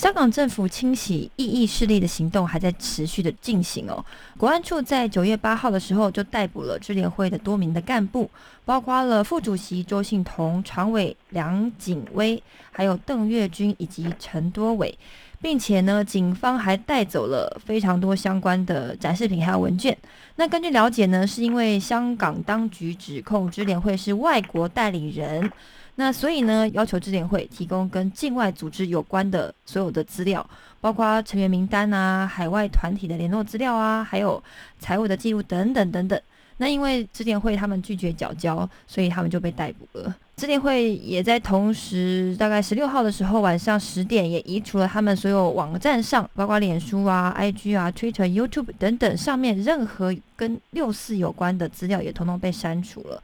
香港政府清洗异议势力的行动还在持续的进行哦。国安处在九月八号的时候就逮捕了支联会的多名的干部，包括了副主席周信彤、常委梁景威，还有邓月君以及陈多伟。并且呢，警方还带走了非常多相关的展示品还有文件。那根据了解呢，是因为香港当局指控支联会是外国代理人，那所以呢，要求支联会提供跟境外组织有关的所有的资料，包括成员名单啊、海外团体的联络资料啊，还有财务的记录等等等等。那因为支联会他们拒绝缴交，所以他们就被逮捕了。支联会也在同时，大概十六号的时候晚上十点，也移除了他们所有网站上，包括脸书啊、IG 啊、Twitter、YouTube 等等上面任何跟六四有关的资料，也统统被删除了。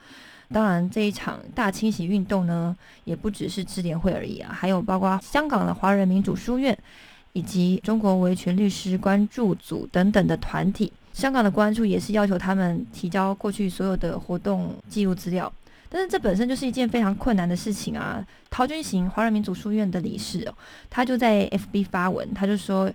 当然，这一场大清洗运动呢，也不只是智联会而已啊，还有包括香港的华人民主书院，以及中国维权律师关注组等等的团体。香港的关注也是要求他们提交过去所有的活动记录资料，但是这本身就是一件非常困难的事情啊。陶君行华人民主书院的理事哦，他就在 FB 发文，他就说，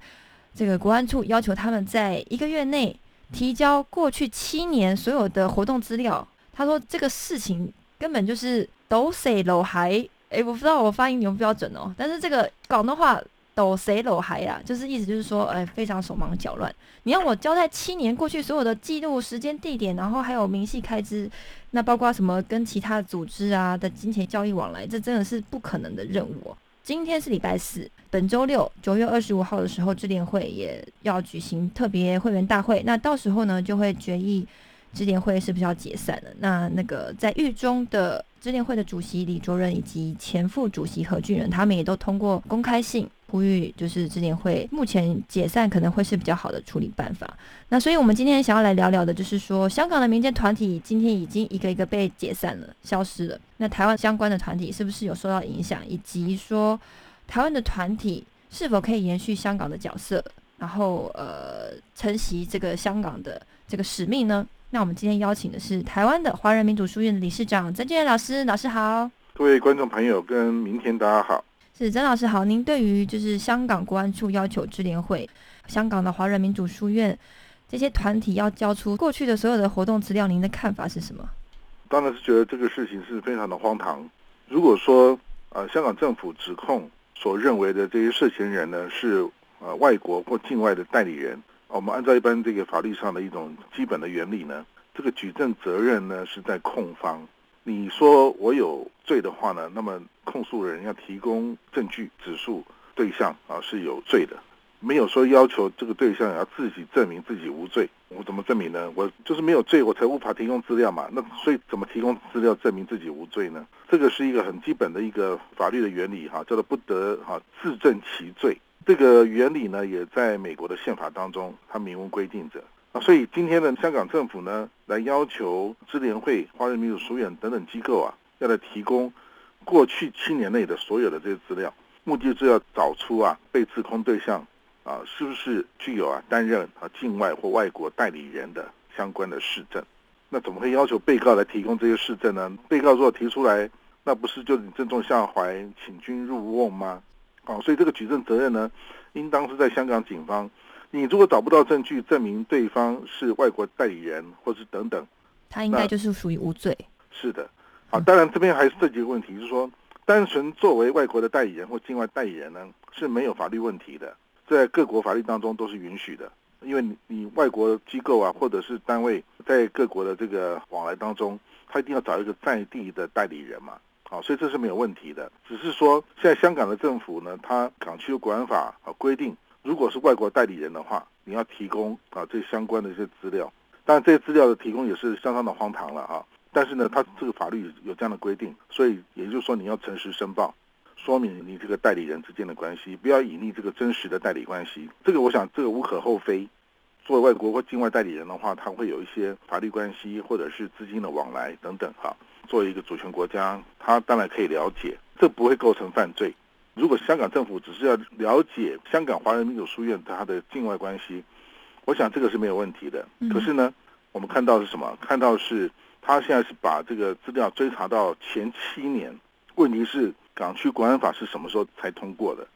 这个国安处要求他们在一个月内提交过去七年所有的活动资料。他说这个事情根本就是抖谁楼还，诶，我不知道我发音有没有标准哦，但是这个广东话。抖谁搂孩啊？就是意思就是说，哎，非常手忙脚乱。你要我交代七年过去所有的记录、时间、地点，然后还有明细开支，那包括什么跟其他组织啊的金钱交易往来，这真的是不可能的任务。今天是礼拜四，本周六九月二十五号的时候，支联会也要举行特别会员大会，那到时候呢就会决议支联会是不是要解散了。那那个在狱中的支联会的主席李卓人以及前副主席何俊仁，他们也都通过公开信。呼吁就是支联会目前解散可能会是比较好的处理办法。那所以我们今天想要来聊聊的，就是说香港的民间团体今天已经一个一个被解散了、消失了。那台湾相关的团体是不是有受到影响，以及说台湾的团体是否可以延续香港的角色，然后呃承袭这个香港的这个使命呢？那我们今天邀请的是台湾的华人民主书院的理事长曾俊元老师，老师好。各位观众朋友跟明天大家好。是曾老师好，您对于就是香港国安处要求支联会、香港的华人民主书院这些团体要交出过去的所有的活动资料，您的看法是什么？当然是觉得这个事情是非常的荒唐。如果说呃香港政府指控所认为的这些涉嫌人呢是呃外国或境外的代理人，我们按照一般这个法律上的一种基本的原理呢，这个举证责任呢是在控方。你说我有罪的话呢，那么控诉人要提供证据指述对象啊是有罪的，没有说要求这个对象要自己证明自己无罪。我怎么证明呢？我就是没有罪，我才无法提供资料嘛。那所以怎么提供资料证明自己无罪呢？这个是一个很基本的一个法律的原理哈，叫做不得哈自证其罪。这个原理呢，也在美国的宪法当中，它明文规定着。啊，所以今天的香港政府呢，来要求支联会、华人民主书院等等机构啊，要来提供过去七年内的所有的这些资料，目的是要找出啊被指控对象啊是不是具有啊担任啊境外或外国代理人的相关的市政。那怎么会要求被告来提供这些市政呢？被告如果提出来，那不是就你正中下怀，请君入瓮吗？啊，所以这个举证责任呢，应当是在香港警方。你如果找不到证据证明对方是外国代理人，或是等等，他应该就是属于无罪。是的，啊，当然这边还是涉及一个问题，就是说，单纯作为外国的代理人或境外代理人呢，是没有法律问题的，在各国法律当中都是允许的。因为你你外国机构啊，或者是单位在各国的这个往来当中，他一定要找一个在地的代理人嘛，好，所以这是没有问题的。只是说现在香港的政府呢，它港区国安法啊规定，如果是外国代理人的话，你要提供啊这相关的一些资料。但这些资料的提供也是相当的荒唐了啊，但是呢，它这个法律有这样的规定，所以也就是说你要诚实申报。说明你这个代理人之间的关系，不要隐匿这个真实的代理关系。这个我想这个无可厚非。作为外国或境外代理人的话，他会有一些法律关系或者是资金的往来等等哈。作为一个主权国家，他当然可以了解，这不会构成犯罪。如果香港政府只是要了解香港华人民主书院它的境外关系，我想这个是没有问题的。可是呢，我们看到是什么？看到是他现在是把这个资料追查到前七年。问题是。港区国安法是什么时候才通过的？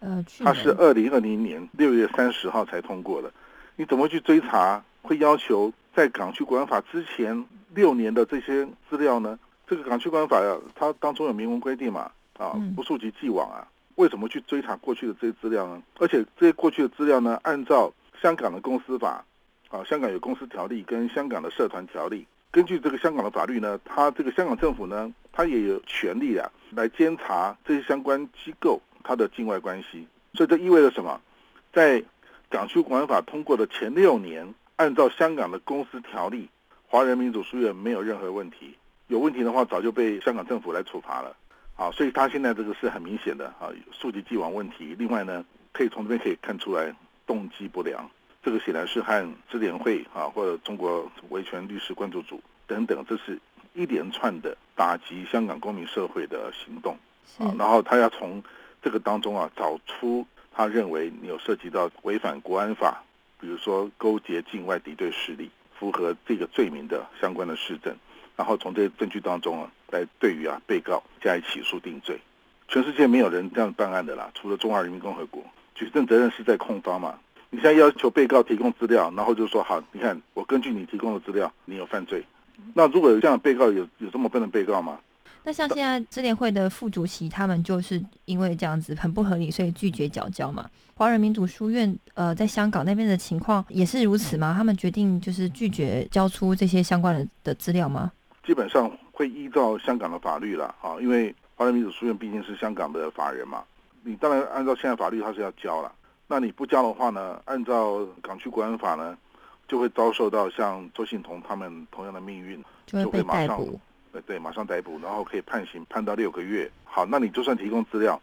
呃，它是二零二零年六月三十号才通过的。你怎么去追查？会要求在港区国安法之前六年的这些资料呢？这个港区国安法呀，它当中有明文规定嘛？啊，不溯及既往啊。为什么去追查过去的这些资料呢？而且这些过去的资料呢，按照香港的公司法啊，香港有公司条例跟香港的社团条例。根据这个香港的法律呢，它这个香港政府呢，它也有权利啊，来监察这些相关机构它的境外关系。所以这意味着什么？在港区国安法通过的前六年，按照香港的公司条例，华人民主书院没有任何问题。有问题的话，早就被香港政府来处罚了。啊，所以他现在这个是很明显的啊，溯及既往问题。另外呢，可以从这边可以看出来动机不良。这个显然是和支联会啊，或者中国维权律师关注组等等，这是一连串的打击香港公民社会的行动啊。然后他要从这个当中啊，找出他认为你有涉及到违反国安法，比如说勾结境外敌对势力，符合这个罪名的相关的事证，然后从这些证据当中啊，来对于啊被告加以起诉定罪。全世界没有人这样办案的啦，除了中华人民共和国，举证责任是在控方嘛。你现在要求被告提供资料，然后就说好，你看我根据你提供的资料，你有犯罪。那如果有这样被告，有有这么笨的被告吗？那像现在支联会的副主席，他们就是因为这样子很不合理，所以拒绝缴交嘛。华人民主书院呃，在香港那边的情况也是如此吗？他们决定就是拒绝交出这些相关的的资料吗？基本上会依照香港的法律了啊，因为华人民主书院毕竟是香港的法人嘛，你当然按照现在法律，他是要交了。那你不交的话呢？按照港区国安法呢，就会遭受到像周信彤他们同样的命运，就会马上对对，马上逮捕，然后可以判刑判到六个月。好，那你就算提供资料，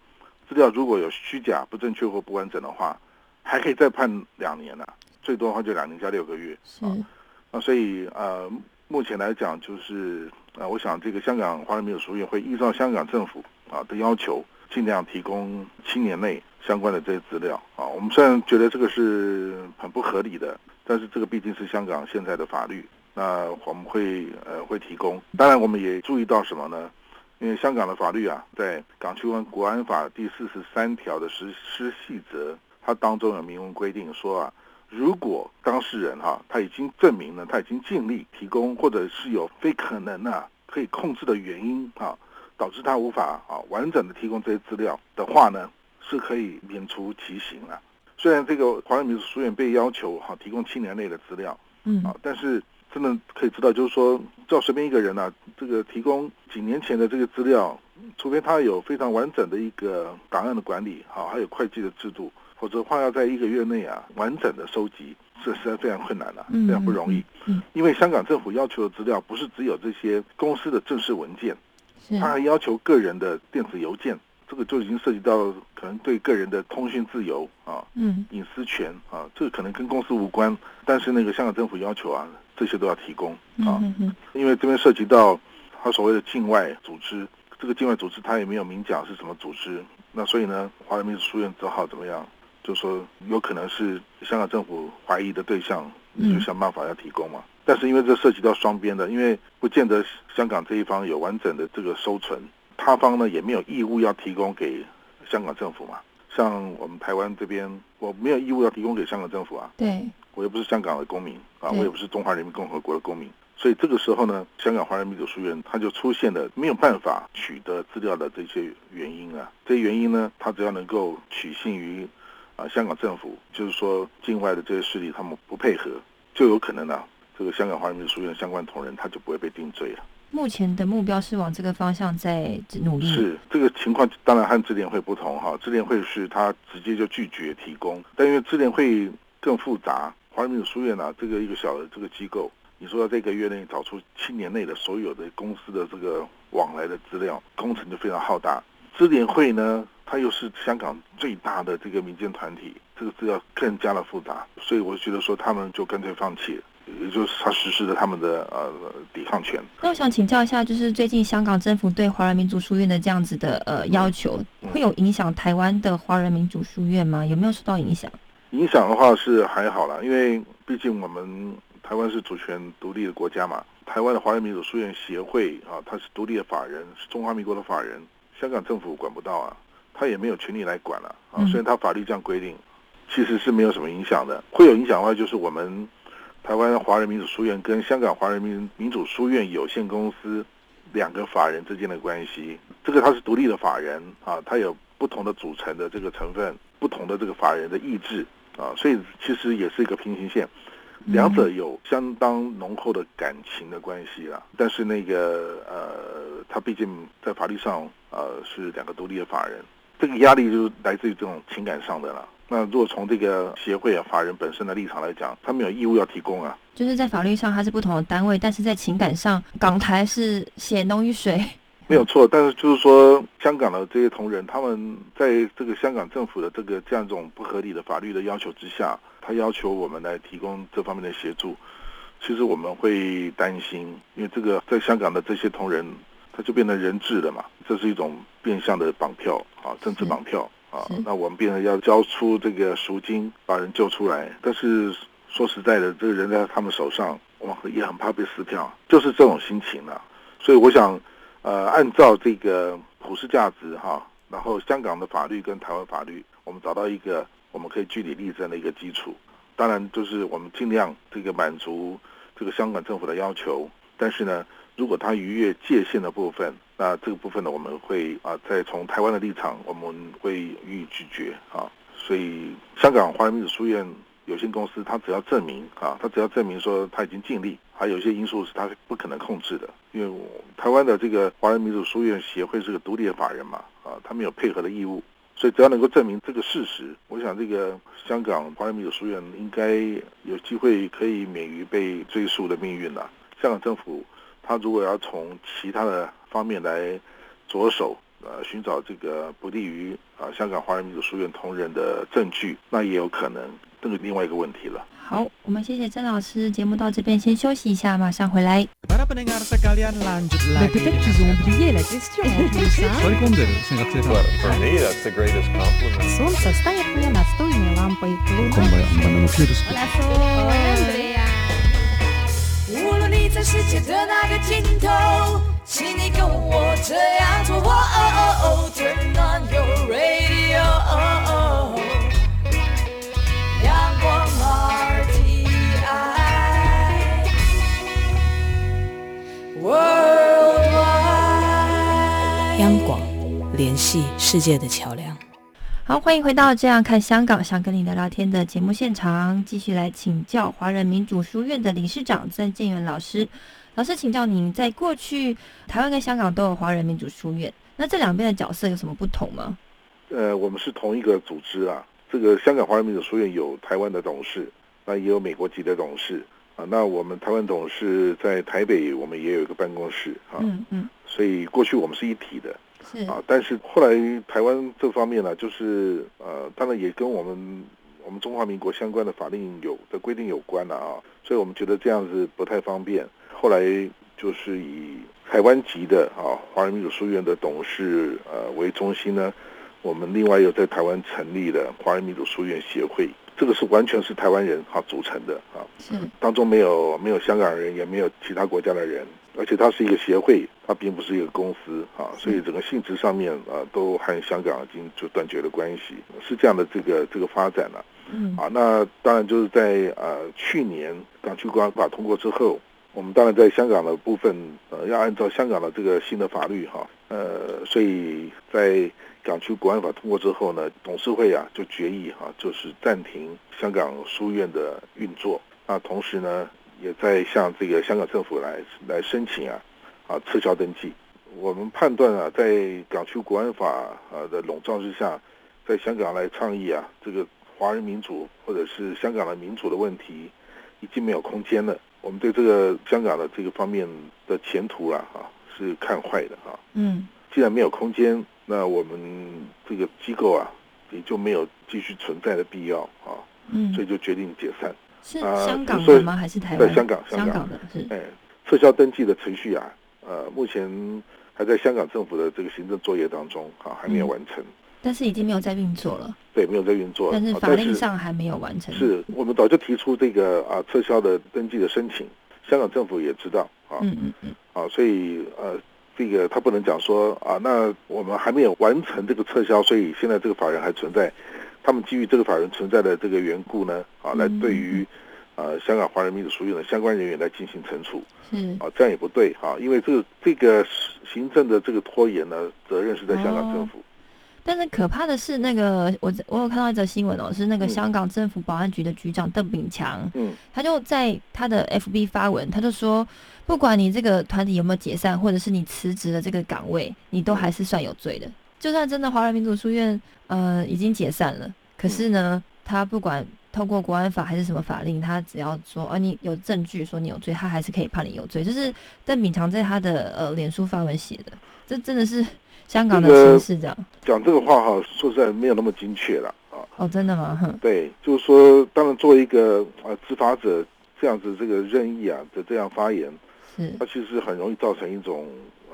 资料如果有虚假、不正确或不完整的话，还可以再判两年呢，最多的话就两年加六个月。是。那所以呃，目前来讲就是呃，我想这个香港华人民主书院会依照香港政府啊的要求，尽量提供七年内。相关的这些资料啊，我们虽然觉得这个是很不合理的，但是这个毕竟是香港现在的法律，那我们会呃会提供。当然，我们也注意到什么呢？因为香港的法律啊，在《港区国安法》第四十三条的实施细则，它当中有明文规定说啊，如果当事人哈他已经证明了他已经尽力提供，或者是有非可能啊可以控制的原因啊，导致他无法啊完整的提供这些资料的话呢？是可以免除其刑了。虽然这个华人民族书院被要求哈提供七年内的资料，嗯啊，但是真的可以知道，就是说，叫随便一个人呢，这个提供几年前的这个资料，除非他有非常完整的一个档案的管理，好，还有会计的制度，否则的话要在一个月内啊完整的收集，这实在非常困难了，非常不容易。嗯，因为香港政府要求的资料不是只有这些公司的正式文件，他还要求个人的电子邮件。这个就已经涉及到可能对个人的通讯自由啊，嗯，隐私权啊，这个可能跟公司无关，但是那个香港政府要求啊，这些都要提供啊，因为这边涉及到他所谓的境外组织，这个境外组织他也没有明讲是什么组织，那所以呢，华人民主书院只好怎么样，就说有可能是香港政府怀疑的对象，就想办法要提供嘛，但是因为这涉及到双边的，因为不见得香港这一方有完整的这个收存。他方呢也没有义务要提供给香港政府嘛，像我们台湾这边，我没有义务要提供给香港政府啊，对，我又不是香港的公民啊，我也不是中华人民共和国的公民，所以这个时候呢，香港华人民主书院它就出现了没有办法取得资料的这些原因啊，这些原因呢，它只要能够取信于啊香港政府，就是说境外的这些势力他们不配合，就有可能呢、这个香港华人民主书院相关同仁他就不会被定罪了。目前的目标是往这个方向在努力。是这个情况，当然和智联会不同哈。智联会是他直接就拒绝提供，但因为智联会更复杂，华人民主书院呢、这个一个小的这个机构，你说要在一个月内找出七年内的所有的公司的这个往来的资料，工程就非常浩大。支联会呢，它又是香港最大的这个民间团体，这个资料更加的复杂，所以我觉得说他们就干脆放弃了。也就是他实施了他们的呃抵抗权。那我想请教一下，就是最近香港政府对华人民族书院的这样子的呃要求，会有影响台湾的华人民族书院吗？有没有受到影响？影响的话是还好啦，因为毕竟我们台湾是主权独立的国家嘛。台湾的华人民主书院协会啊，它是独立的法人，是中华民国的法人，香港政府管不到啊，他也没有权利来管了啊。嗯虽然他法律这样规定，其实是没有什么影响的。会有影响的话，就是我们台湾华人民主书院跟香港华人民民主书院有限公司两个法人之间的关系。这个它是独立的法人啊，它有不同的组成的这个成分，不同的这个法人的意志啊，所以其实也是一个平行线。两者有相当浓厚的感情的关系啦，但是那个呃，他毕竟在法律上呃是两个独立的法人，这个压力就是来自于这种情感上的啦。那如果从这个协会啊法人本身的立场来讲，他们有义务要提供啊，就是在法律上它是不同的单位，但是在情感上，港台是血浓于水。没有错。但是就是说，香港的这些同仁，他们在这个香港政府的这个这样一种不合理的法律的要求之下，他要求我们来提供这方面的协助，其实我们会担心，因为这个在香港的这些同仁，他就变成人质了嘛，这是一种变相的绑票啊，政治绑票啊。那我们变成要交出这个赎金，把人救出来。但是说实在的，这个人在他们手上，我们也很怕被撕票，就是这种心情啊。所以我想，呃，按照这个普世价值哈，然后香港的法律跟台湾法律，我们找到一个我们可以据理力争的一个基础。当然，就是我们尽量这个满足这个香港政府的要求，但是呢，如果他逾越界限的部分，那这个部分呢，我们会啊，再从台湾的立场，我们会予以拒绝啊。所以，香港华人民主书院有限公司，他只要证明啊，他只要证明说他已经尽力，还有一些因素是它不可能控制的，因为台湾的这个华人民主书院协会是个独立的法人嘛，啊，他们有配合的义务，所以只要能够证明这个事实，我想这个香港华人民主书院应该有机会可以免于被追溯的命运了。香港政府他如果要从其他的方面来着手，呃，寻找这个不利于啊、香港华人民主书院同仁的证据，那也有可能，这个另外一个问题了。好，我们谢谢曾老师，节目到这边先休息一下，马上回来。在世界的那个尽头，请你跟我这样做。哦哦哦，Turn on your radio，阳光 RTI，Worldwide。央广联系世界的桥梁。好，欢迎回到《这样看香港》，想跟你聊聊天的节目现场，继续来请教华人民主书院的理事长曾建元老师。老师，请教您，在过去台湾跟香港都有华人民主书院，那这两边的角色有什么不同吗？呃，我们是同一个组织啊。这个香港华人民主书院有台湾的董事，那也有美国籍的董事啊。那我们台湾董事在台北，我们也有一个办公室啊。嗯嗯，所以过去我们是一体的是啊。但是后来台湾这方面呢，就是呃，当然也跟我们我们中华民国相关的法令有的规定有关了啊。所以我们觉得这样子不太方便。后来就是以台湾籍的啊华人民主书院的董事呃为中心呢。我们另外又在台湾成立了华人民主书院协会，这个是完全是台湾人哈组成的啊，是。当中没有没有香港人，也没有其他国家的人，而且它是一个协会，它并不是一个公司啊，所以整个性质上面啊都和香港已经就断绝了关系，是这样的这个这个发展了、嗯。啊。那当然就是在呃去年港区国安法通过之后，我们当然在香港的部分，呃，要按照香港的这个新的法律哈，呃，所以在港区国安法通过之后呢，董事会啊就决议哈，就是暂停香港书院的运作。那同时呢，也在向这个香港政府来来申请啊，啊撤销登记。我们判断啊，在港区国安法啊的笼罩之下，在香港来倡议啊，这个华人民主或者是香港的民主的问题，已经没有空间了。我们对这个香港的这个方面的前途啊，啊是看坏的啊。嗯，既然没有空间，那我们这个机构啊，也就没有继续存在的必要啊。嗯，所以就决定解散。是香港的吗？还是台湾？在香港，香港的是。哎，撤销登记的程序啊，呃，目前还在香港政府的这个行政作业当中啊，还没有完成。但是已经没有在运作了。对，没有在运作。但是法令上还没有完成。是我们早就提出这个啊撤销的登记的申请，香港政府也知道啊。嗯嗯嗯。啊，所以呃，这个他不能讲说啊，那我们还没有完成这个撤销，所以现在这个法人还存在。他们基于这个法人存在的这个缘故呢，啊，来对于呃香港华人民主书院的相关人员来进行惩处。嗯。啊，这样也不对哈，因为这个这个行政的这个拖延呢，责任是在香港政府。但是可怕的是，那个我我有看到一则新闻哦，是那个香港政府保安局的局长邓炳强，嗯，他就在他的 FB 发文，他就说，不管你这个团体有没有解散，或者是你辞职的这个岗位，你都还是算有罪的。就算真的华人民主书院呃已经解散了，可是呢，他不管透过国安法还是什么法令，他只要说啊你有证据说你有罪，他还是可以判你有罪。就是邓炳强在他的呃脸书发文写的，这真的是。香港的城市这样讲这个话哈，说实在没有那么精确了啊。哦，真的吗？对，就是说，当然作为一个啊执法者这样子这个任意啊的这样发言，是它其实很容易造成一种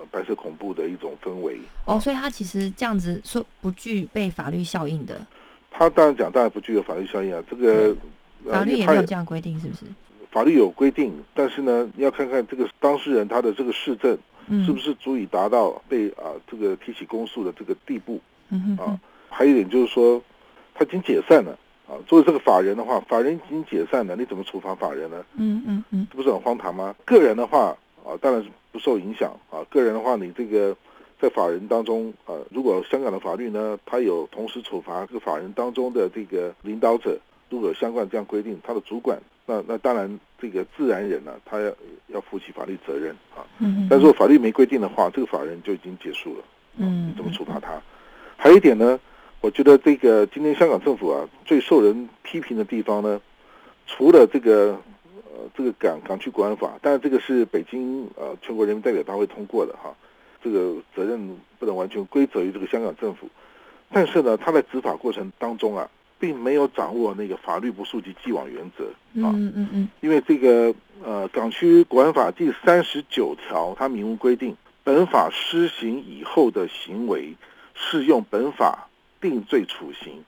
白色恐怖的一种氛围。哦，所以他其实这样子说不具备法律效应的。他当然讲，当然不具有法律效应啊。这个法律也没有这样规定，是不是？法律有规定，但是呢，你要看看这个当事人他的这个市政。是不是足以达到被啊这个提起公诉的这个地步？啊，还有一点就是说，他已经解散了啊。作为这个法人的话，法人已经解散了，你怎么处罚法人呢？嗯嗯嗯，这不是很荒唐吗？个人的话啊，当然是不受影响啊。个人的话，你这个在法人当中啊，如果香港的法律呢，它有同时处罚这个法人当中的这个领导者，如果有相关这样规定，他的主管。那那当然，这个自然人呢，他要要负起法律责任啊。嗯。但是如果法律没规定的话，这个法人就已经结束了。嗯。怎么处罚他？还有一点呢，我觉得这个今天香港政府啊，最受人批评的地方呢，除了这个呃这个港港区国安法，但是这个是北京呃全国人民代表大会通过的哈，这个责任不能完全归责于这个香港政府。但是呢，他在执法过程当中啊。并没有掌握那个法律不溯及既往原则。啊，嗯嗯。嗯，因为这个呃港区国安法第三十九条，它明文规定，本法施行以后的行为适用本法定罪处刑，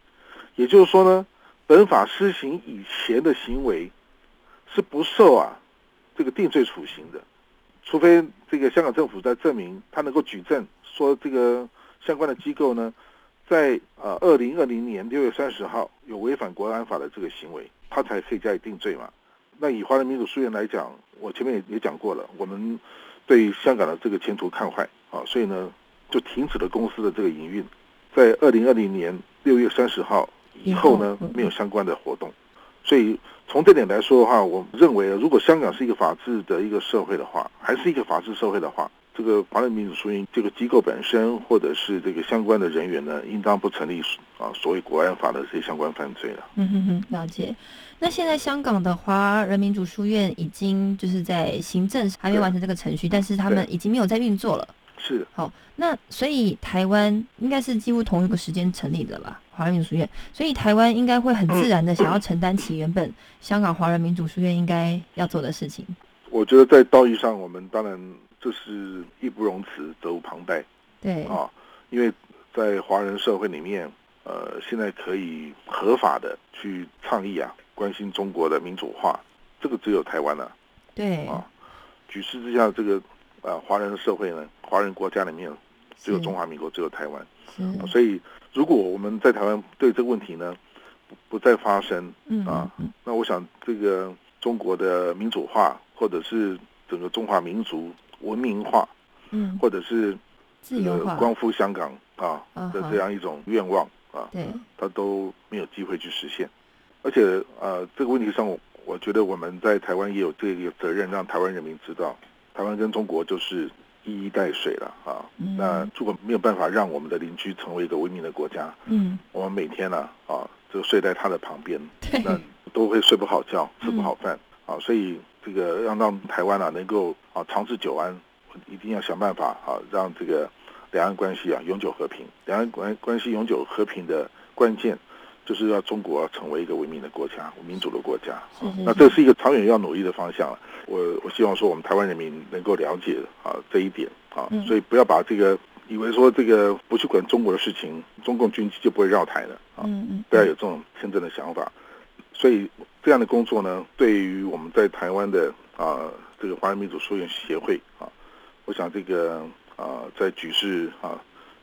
也就是说呢，本法施行以前的行为是不受啊这个定罪处刑的，除非这个香港政府在证明他能够举证说这个相关的机构呢。在呃，二零二零年六月三十号有违反国安法的这个行为，他才可以加以定罪嘛。那以华人民主书院来讲，我前面也也讲过了，我们对香港的这个前途看坏啊，所以呢就停止了公司的这个营运。在二零二零年六月三十号以后呢，没有相关的活动。所以从这点来说的话，我认为如果香港是一个法治的一个社会的话，还是一个法治社会的话。这个华人民主书院这个机构本身，或者是这个相关的人员呢，应当不成立啊所谓国安法的这些相关犯罪了。嗯哼哼，了解。那现在香港的华人民主书院已经就是在行政还没完成这个程序，但是他们已经没有在运作了。是。好，那所以台湾应该是几乎同一个时间成立的吧？华人民主书院，所以台湾应该会很自然的想要承担起原本香港华人民主书院应该要做的事情。我觉得在道义上，我们当然。这是义不容辞，责无旁贷。对啊，因为在华人社会里面，呃，现在可以合法的去倡议啊，关心中国的民主化，这个只有台湾了。对啊，举世之下，这个呃，华人的社会呢，华人国家里面只有中华民国，只有台湾。所以，如果我们在台湾对这个问题呢，不不再发生啊，那我想这个中国的民主化或者是。整个中华民族文明化，嗯，或者是自由化光复香港啊的这样一种愿望啊，对，他都没有机会去实现。而且呃，这个问题上，我我觉得我们在台湾也有这个责任，让台湾人民知道，台湾跟中国就是一衣带水了啊。嗯那如果没有办法让我们的邻居成为一个文明的国家，嗯，我们每天呢啊就睡在他的旁边，那都会睡不好觉，吃不好饭、嗯啊。所以这个让让台湾啊能够啊长治久安，一定要想办法啊让这个两岸关系啊永久和平。两岸关关系永久和平的关键。就是要中国成为一个文明的国家、民主的国家，那这是一个长远要努力的方向了。我我希望说，我们台湾人民能够了解啊这一点啊，嗯所以不要把这个以为说这个不去管中国的事情，中共军机就不会绕台了啊，不要有这种天真的想法。所以这样的工作呢，对于我们在台湾的啊这个华人民主书院协会啊，我想这个啊在局势啊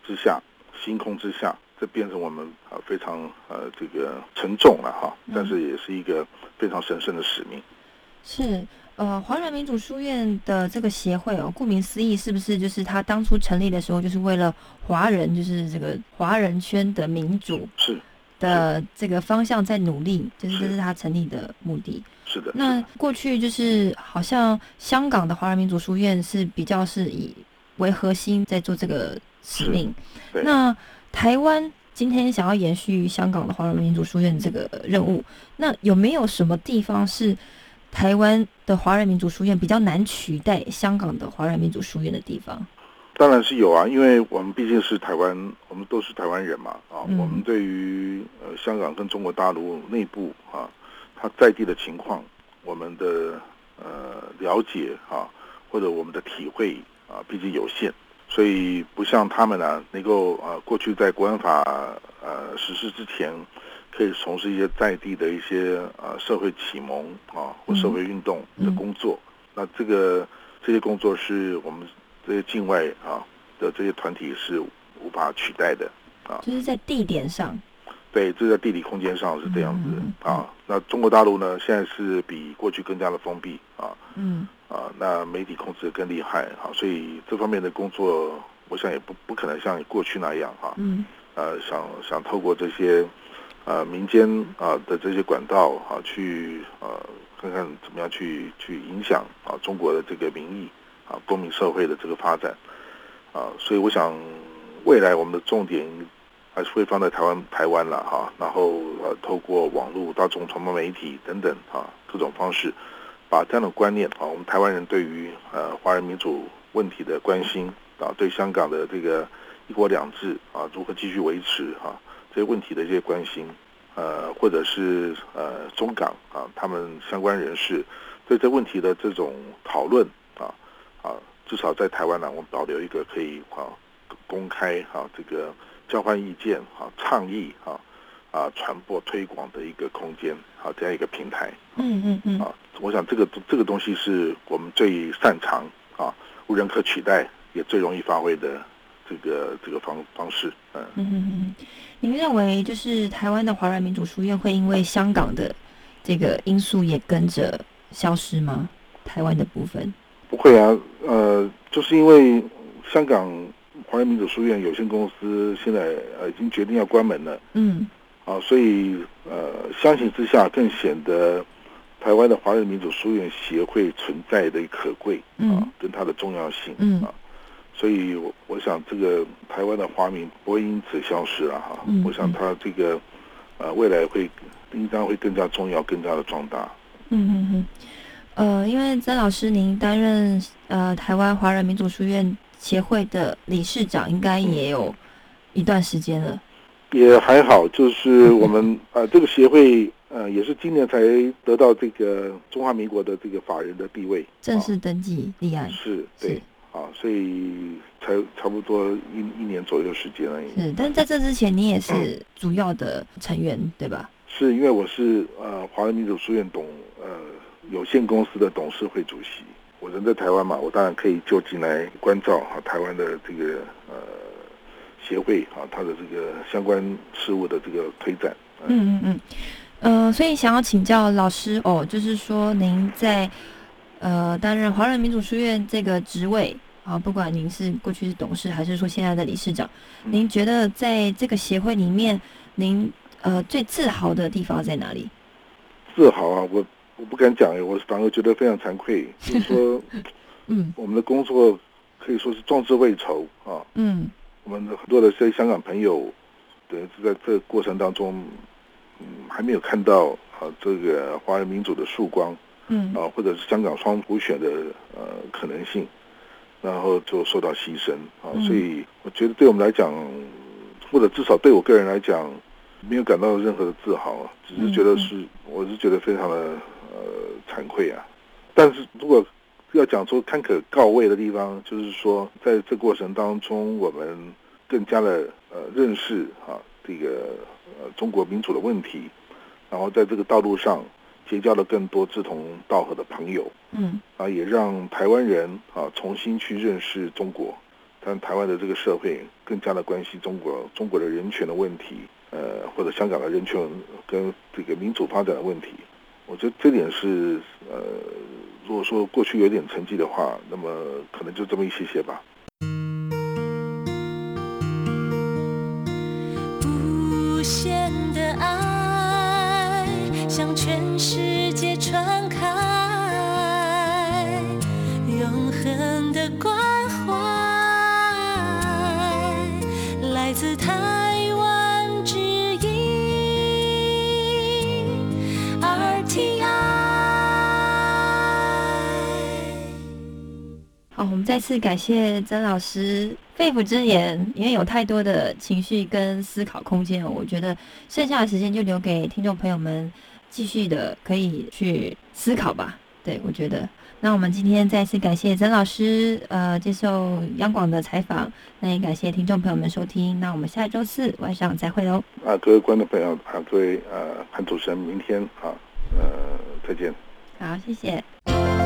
之下、星空之下。这变成我们啊非常呃这个沉重了哈，但是也是一个非常神圣的使命。是呃，华人民主书院的这个协会哦，顾名思义，是不是就是他当初成立的时候，就是为了华人，就是这个华人圈的民主是的这个方向在努力，就是这是他成立的目的。是的。那过去就是好像香港的华人民族书院是比较是以为核心在做这个使命，那。台湾今天想要延续香港的华人民族书院这个任务，那有没有什么地方是台湾的华人民族书院比较难取代香港的华人民族书院的地方？当然是有啊，因为我们毕竟是台湾，我们都是台湾人嘛啊，嗯、我们对于呃香港跟中国大陆内部啊，它在地的情况，我们的呃了解啊，或者我们的体会啊，毕竟有限。所以不像他们呢，能够呃过去在国安法呃实施之前，可以从事一些在地的一些呃社会启蒙啊或社会运动的工作。那这个这些工作是我们这些境外啊的这些团体是无法取代的啊。就是在地点上。对，这在地理空间上是这样子啊。那中国大陆呢，现在是比过去更加的封闭啊。嗯。啊，那媒体控制更厉害啊，所以这方面的工作，我想也不不可能像过去那样哈、啊。嗯。呃，想想透过这些呃民间啊的这些管道啊，去呃看看怎么样去去影响啊中国的这个民意啊公民社会的这个发展啊，所以我想未来我们的重点还是会放在台湾台湾了哈、然后呃透过网络、大众传播媒体等等啊各种方式。把这样的观念啊，我们台湾人对于呃华人民主问题的关心啊，对香港的这个一国两制啊如何继续维持啊这些问题的一些关心，呃，或者是呃中港啊他们相关人士对这问题的这种讨论啊啊，至少在台湾呢，我们保留一个可以啊公开啊这个交换意见啊倡议啊啊传播推广的一个空间啊这样一个平台。嗯嗯嗯。啊。我想这个这个东西是我们最擅长啊，无人可取代，也最容易发挥的这个这个方方式。嗯嗯嗯，您认为就是台湾的华人民主书院会因为香港的这个因素也跟着消失吗？台湾的部分不会啊，呃，就是因为香港华人民主书院有限公司现在呃已经决定要关门了。嗯。啊，所以呃，相形之下更显得。台湾的华人民主书院协会存在的可贵啊，跟它的重要性嗯啊，所以我我想这个台湾的华民不会因此消失了哈。嗯、我想它这个呃未来会应当会更加重要，更加的壮大。嗯嗯嗯，呃，因为曾老师您担任呃台湾华人民主书院协会的理事长，应该也有一段时间了。也还好，就是我们 呃这个协会。呃，也是今年才得到这个中华民国的这个法人的地位，正式登记立案。是，对，啊，所以才差不多一一年左右时间而已。是，但在这之前，你也是主要的成员，嗯、对吧？是因为我是呃华人民主书院董呃有限公司的董事会主席，我人在台湾嘛，我当然可以就近来关照哈台湾的这个呃协会啊，它的这个相关事务的这个推展。嗯嗯嗯。呃，所以想要请教老师哦，就是说您在呃担任华人民主书院这个职位啊，不管您是过去是董事，还是说现在的理事长，您觉得在这个协会里面，您呃最自豪的地方在哪里？自豪啊，我我不敢讲哎，我反而觉得非常惭愧，就是说，嗯，我们的工作可以说是壮志未酬啊，嗯，我们的很多的这些香港朋友，等于是在这个过程当中，嗯，还没有看到啊这个华人民主的曙光，嗯，啊，或者是香港双普选的呃可能性，然后就受到牺牲啊，所以我觉得对我们来讲，或者至少对我个人来讲。没有感到任何的自豪啊，只是觉得是，我是觉得非常的呃惭愧啊。但是如果要讲出堪可告慰的地方，就是说在这过程当中，我们更加的呃认识啊这个呃中国民主的问题，然后在这个道路上结交了更多志同道合的朋友，嗯，啊也让台湾人啊重新去认识中国，让台湾的这个社会更加的关心中国中国的人权的问题。呃，或者香港的人权跟这个民主发展的问题，我觉得这点是呃，如果说过去有点成绩的话，那么可能就这么一些些吧。无限的爱向全世再次感谢曾老师肺腑之言，因为有太多的情绪跟思考空间，我觉得剩下的时间就留给听众朋友们继续的可以去思考吧。对我觉得，那我们今天再次感谢曾老师，呃，接受央广的采访，那也感谢听众朋友们收听，那我们下周四晚上再会喽。啊，各位观众朋友啊，各位呃潘主持人，明天啊，呃，再见。好，谢谢。